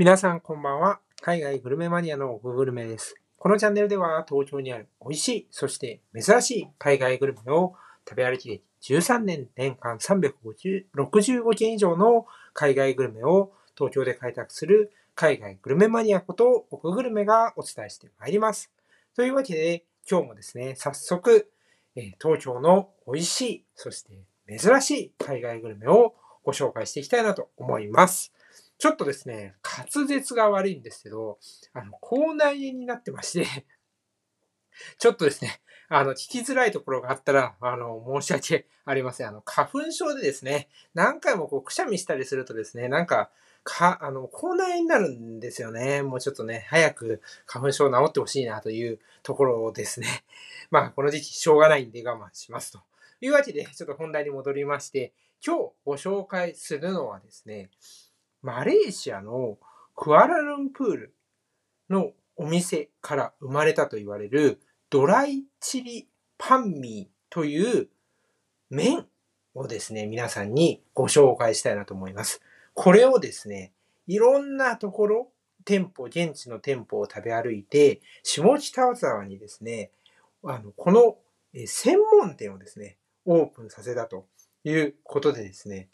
皆さんこんばんは。海外グルメマニアのググルメです。このチャンネルでは東京にある美味しい、そして珍しい海外グルメを食べ歩き歴13年年間365件以上の海外グルメを東京で開拓する海外グルメマニアこと奥グルメがお伝えしてまいります。というわけで今日もですね、早速、え東京の美味しい、そして珍しい海外グルメをご紹介していきたいなと思います。ちょっとですね、滑舌が悪いんですけど、あの、口内炎になってまして、ちょっとですね、あの、聞きづらいところがあったら、あの、申し訳ありません。あの、花粉症でですね、何回もこう、くしゃみしたりするとですね、なんか、か、あの、口内炎になるんですよね。もうちょっとね、早く花粉症治ってほしいなというところですね。まあ、この時期しょうがないんで我慢しますと。いうわけで、ちょっと本題に戻りまして、今日ご紹介するのはですね、マレーシアのクアラルンプールのお店から生まれたと言われるドライチリパンミーという麺をですね、皆さんにご紹介したいなと思います。これをですね、いろんなところ、店舗、現地の店舗を食べ歩いて、下北沢にですね、あの、この専門店をですね、オープンさせたということでですね、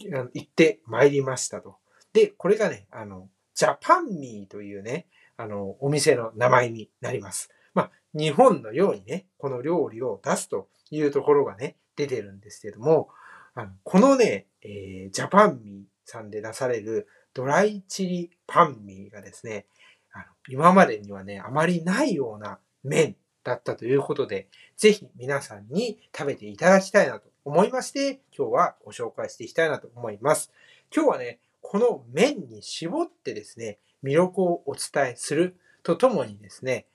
行ってまいりましたと。で、これがね、あの、ジャパンミーというね、あの、お店の名前になります。まあ、日本のようにね、この料理を出すというところがね、出てるんですけども、あのこのね、えージャパンミーさんで出されるドライチリパンミーがですね、あの今までにはね、あまりないような麺だったということで、ぜひ皆さんに食べていただきたいなと思いまして、今日はご紹介していきたいなと思います。今日はね、この麺に絞ってですね、魅力をお伝えするとともにですね、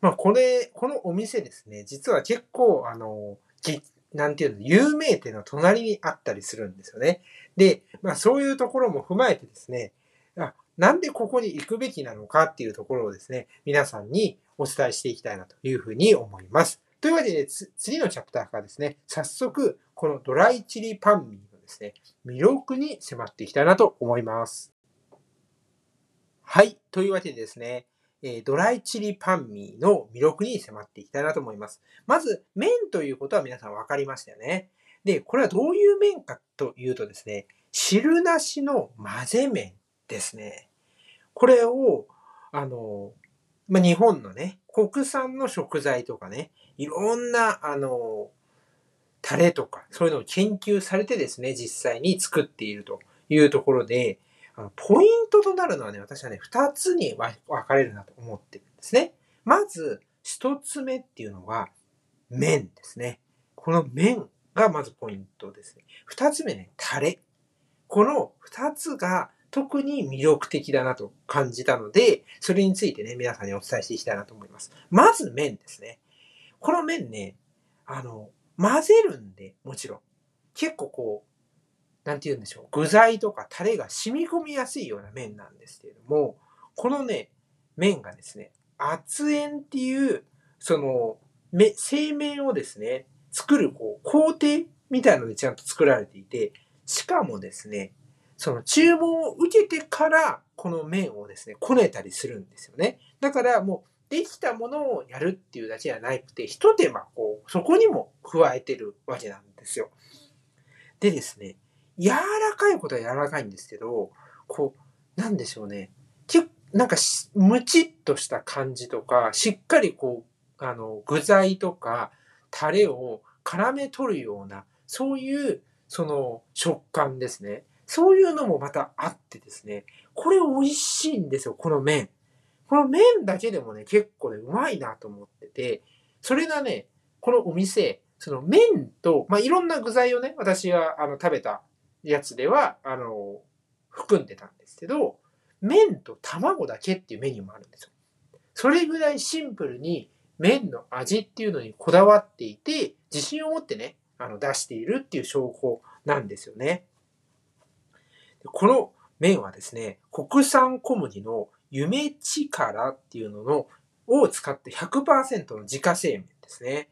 まあこれ、このお店ですね、実は結構あの、ぎなんていうの、有名店の隣にあったりするんですよね。で、まあそういうところも踏まえてですね、あなんでここに行くべきなのかっていうところをですね、皆さんにお伝えしていきたいなというふうに思います。というわけで、次のチャプターからですね、早速、このドライチリパンミーですね、魅力に迫っていきたいなと思います。はい。というわけでですね、えドライチリパンミーの魅力に迫っていきたいなと思います。まず、麺ということは皆さん分かりましたよね。で、これはどういう麺かというとですね、汁なしの混ぜ麺ですね。これを、あの、まあ、日本のね、国産の食材とかね、いろんな、あの、タレとか、そういうのを研究されてですね、実際に作っているというところで、あのポイントとなるのはね、私はね、二つに分かれるなと思ってるんですね。まず、一つ目っていうのは、麺ですね。この麺がまずポイントですね。二つ目ね、タレ。この二つが特に魅力的だなと感じたので、それについてね、皆さんにお伝えしていきたいなと思います。まず麺ですね。この麺ね、あの、混ぜるんで、もちろん。結構こう、なんて言うんでしょう。具材とかタレが染み込みやすいような麺なんですけれども、このね、麺がですね、圧塩っていう、その、め製麺をですね、作るこう工程みたいのでちゃんと作られていて、しかもですね、その注文を受けてから、この麺をですね、こねたりするんですよね。だからもう、できたものをやるっていうだけじゃなくて、一手間こう、そこにも加えてるわけなんですよ。でですね、柔らかいことは柔らかいんですけど、こう、なんでしょうね。結なんかし、むちっとした感じとか、しっかりこう、あの、具材とか、タレを絡め取るような、そういう、その、食感ですね。そういうのもまたあってですね、これ美味しいんですよ、この麺。この麺だけでもね、結構ね、うまいなと思ってて、それがね、このお店、その麺と、まあ、いろんな具材をね、私があの食べたやつでは、あの、含んでたんですけど、麺と卵だけっていうメニューもあるんですよ。それぐらいシンプルに麺の味っていうのにこだわっていて、自信を持ってね、あの出しているっていう証拠なんですよね。この麺はですね、国産小麦の夢力っていうののを使って100%の自家製麺ですね。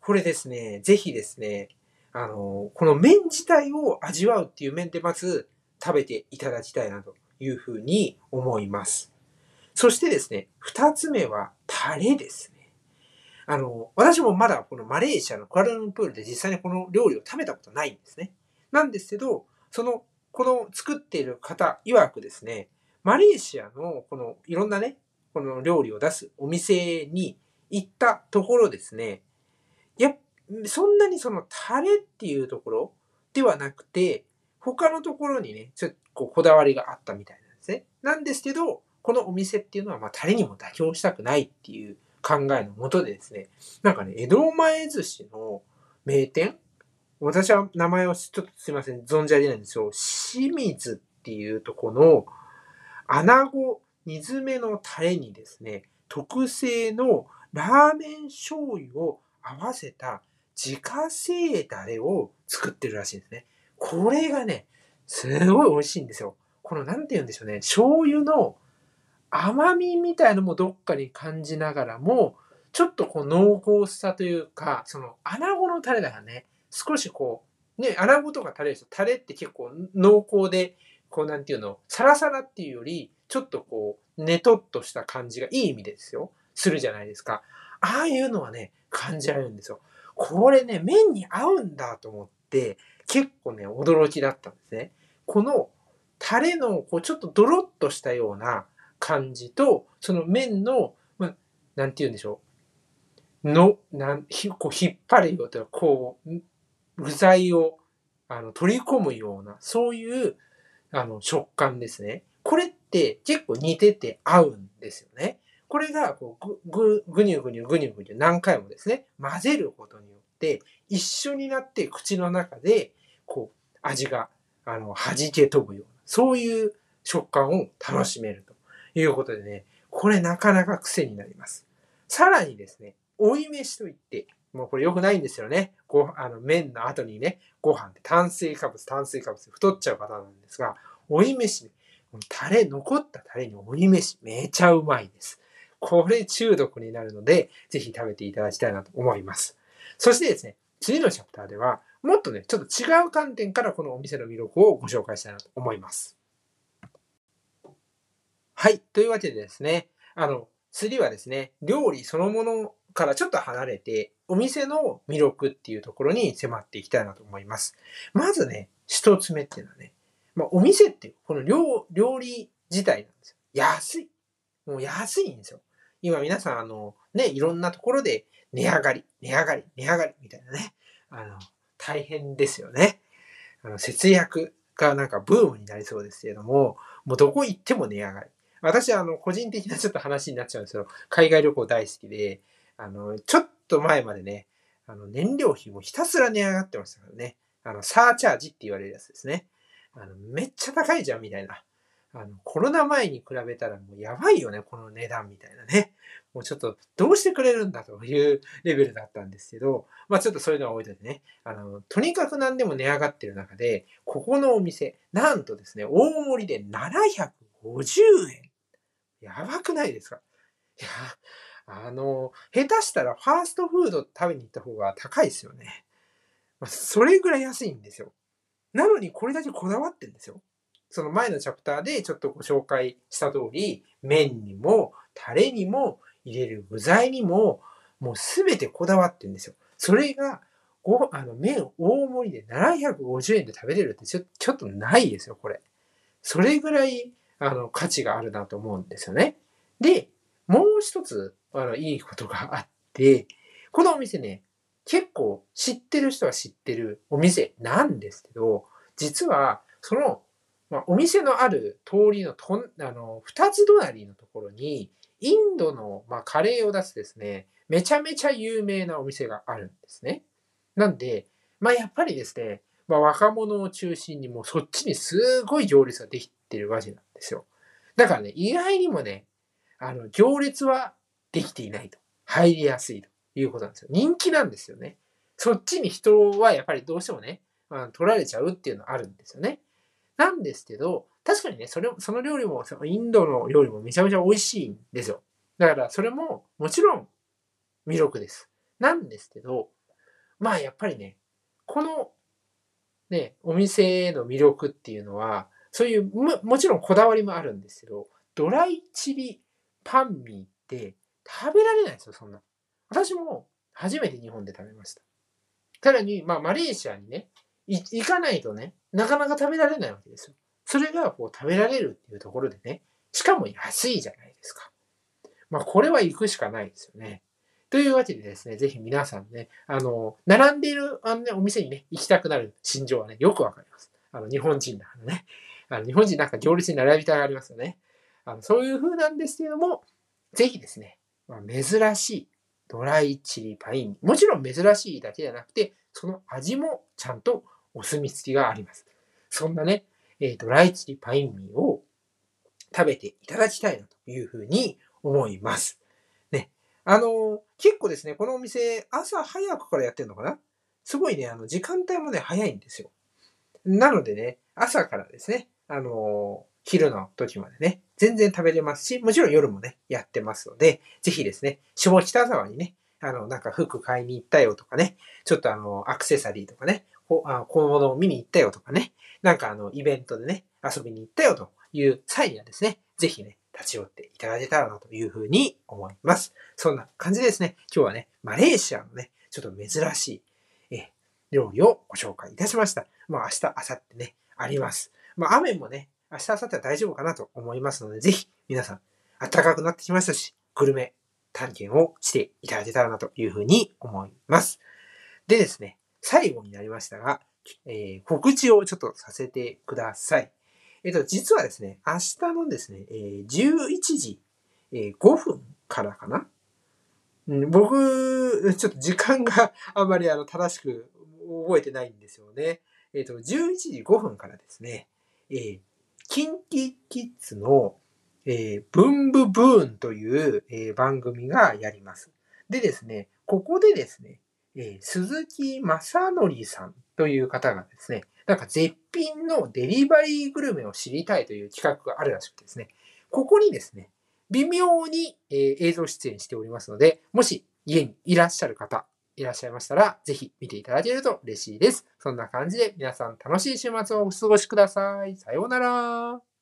これですね、ぜひですね、あの、この麺自体を味わうっていう面でまず食べていただきたいなというふうに思います。そしてですね、二つ目はタレですね。あの、私もまだこのマレーシアのクアラルンプールで実際にこの料理を食べたことないんですね。なんですけど、その、この作っている方曰くですね、マレーシアのこのいろんなね、この料理を出すお店に行ったところですね、や、そんなにそのタレっていうところではなくて、他のところにね、ちょっとこうこだわりがあったみたいなんですね。なんですけど、このお店っていうのは、まあ、タレにも妥協したくないっていう考えのもとでですね、なんかね、江戸前寿司の名店私は名前をちょっとすいません、存じ上げないんですよ。清水っていうとこの、穴子煮詰めのタレにですね、特製のラーメン醤油を合わせた自家製ダレを作ってるらしいんですね。これがね、すごい美味しいんですよ。この、なんて言うんでしょうね。醤油の甘みみたいのもどっかに感じながらも、ちょっとこう濃厚さというか、その穴子のタレだからね、少しこう、ね、穴子とかタレですよ。タレって結構濃厚で、こうなんていうの、サラサラっていうより、ちょっとこう、ねとっとした感じがいい意味ですよ。するじゃないですか。ああいうのはね、感じられるんですよ。これね、麺に合うんだと思って、結構ね、驚きだったんですね。このタレのこうちょっとドロッとしたような感じと、その麺の、まあ、なんて言うんでしょう。の、なん、ひこう引っ張るようとこう、具材をあの取り込むような、そういうあの食感ですね。これって結構似てて合うんですよね。これがこうぐ、ぐ、ぐにゅぐにゅぐにゅぐにゅ何回もですね、混ぜることによって、一緒になって口の中で、こう、味が、あの、弾け飛ぶような、そういう食感を楽しめるということでね、これなかなか癖になります。さらにですね、追い飯といって、もうこれ良くないんですよね。ご、あの、麺の後にね、ご飯って炭水化物、炭水化物太っちゃう方なんですが、追い飯ね、タレ、残ったタレに追い飯、めちゃうまいです。これ中毒になるので、ぜひ食べていただきたいなと思います。そしてですね、次のチャプターでは、もっとね、ちょっと違う観点からこのお店の魅力をご紹介したいなと思います。はい。というわけでですね、あの、次はですね、料理そのものからちょっと離れて、お店の魅力っていうところに迫っていきたいなと思います。まずね、一つ目っていうのはね、まあ、お店っていう、この料料理自体なんですよ。安い。もう安いんですよ。今皆さん、あの、ね、いろんなところで値上がり、値上がり、値上がりみたいなね、あの、大変ですよね。あの、節約がなんかブームになりそうですけれども、もうどこ行っても値上がり。私はあの、個人的なちょっと話になっちゃうんですけど、海外旅行大好きで、あの、ちょっと前までね、あの、燃料費もひたすら値上がってましたからね。あの、サーチャージって言われるやつですね。あの、めっちゃ高いじゃん、みたいな。あの、コロナ前に比べたらもうやばいよね、この値段みたいなね。もうちょっとどうしてくれるんだというレベルだったんですけど、まあちょっとそういうのは置いといてね。あの、とにかく何でも値上がってる中で、ここのお店、なんとですね、大盛りで750円。やばくないですか？いや、あの、下手したらファーストフード食べに行った方が高いですよね。まあ、それぐらい安いんですよ。なのにこれだけこだわってんですよ。その前のチャプターでちょっとご紹介した通り、麺にも、タレにも、入れる具材にも、もうすべてこだわってんですよ。それが、ご、あの、麺大盛りで750円で食べれるってちょちょっとないですよ、これ。それぐらい、あの、価値があるなと思うんですよね。で、もう一つ、あの、いいことがあって、このお店ね、結構知ってる人は知ってるお店なんですけど、実は、その、まあ、お店のある通りのとあの、二つ隣のところに、インドの、まあ、カレーを出すですね、めちゃめちゃ有名なお店があるんですね。なんで、まあ、やっぱりですね、まあ、若者を中心にもうそっちにすごい行列ができてるわけなんですよ。だからね、意外にもね、あの、行列はできていないと。入りやすいということなんですよ。人気なんですよね。そっちに人はやっぱりどうしてもね、まあ、取られちゃうっていうのはあるんですよね。なんですけど、確かにね、それ、その料理も、そのインドの料理もめちゃめちゃ美味しいんですよ。だから、それももちろん魅力です。なんですけど、まあやっぱりね、このね、お店の魅力っていうのは、そういうも、もちろんこだわりもあるんですけど、ドライチリパンミーって食べられないですよ、そんな。私も初めて日本で食べました。さらに、まあ、マレーシアにね、行かないとね、なかなか食べられないわけですよ。それがこう食べられるっていうところでね、しかも安いじゃないですか。まあ、これは行くしかないですよね。というわけでですね、ぜひ皆さんね、あの、並んでいるあの、ね、お店にね、行きたくなる心情はね、よくわかります。あの、日本人だからね。あの日本人なんか行列に並びたがりますよね。あのそういう風なんですけども、ぜひですね、まあ、珍しいドライチリパイン。もちろん珍しいだけじゃなくて、その味もちゃんとお墨付きがあります。そんなね、えー、ドライチリパインミーを食べていただきたいなというふうに思います。ね。あの、結構ですね、このお店、朝早くからやってるのかな？すごいね、あの、時間帯もね、早いんですよ。なのでね、朝からですね、あの、昼の時までね、全然食べれますし、もちろん夜もね、やってますので、ぜひですね、下北沢にね、あの、なんか服買いに行ったよとかね、ちょっとあの、アクセサリーとかね、小物を見に行ったよとかね、なんかあの、イベントでね、遊びに行ったよという際にはですね、ぜひね、立ち寄っていただけたらなというふうに思います。そんな感じですね、今日はね、マレーシアのね、ちょっと珍しい、え、料理をご紹介いたしました。まあ明日、明後日ね、あります。まあ雨もね、明日、明後日は大丈夫かなと思いますので、ぜひ皆さん、暖かくなってきましたし、グルメ探検をしていただけたらなというふうに思います。でですね、最後になりましたが、えー、告知をちょっとさせてください。えっ、と、実はですね、明日のですね、えー、11時、え、5分からかな、うん、僕、ちょっと時間が あまりあの正しく覚えてないんですよね。えっ、と、11時5分からですね、えー、キンキキッズの、えー、ブンブブーンという、えー、番組がやります。でですね、ここでですね、えー、鈴木正則さんという方がですね、なんか絶品のデリバリーグルメを知りたいという企画があるらしくてですね、ここにですね、微妙に、えー、映像出演しておりますので、もし家にいらっしゃる方、いらっしゃいましたら、ぜひ見ていただけると嬉しいです。そんな感じで皆さん楽しい週末をお過ごしください。さようなら。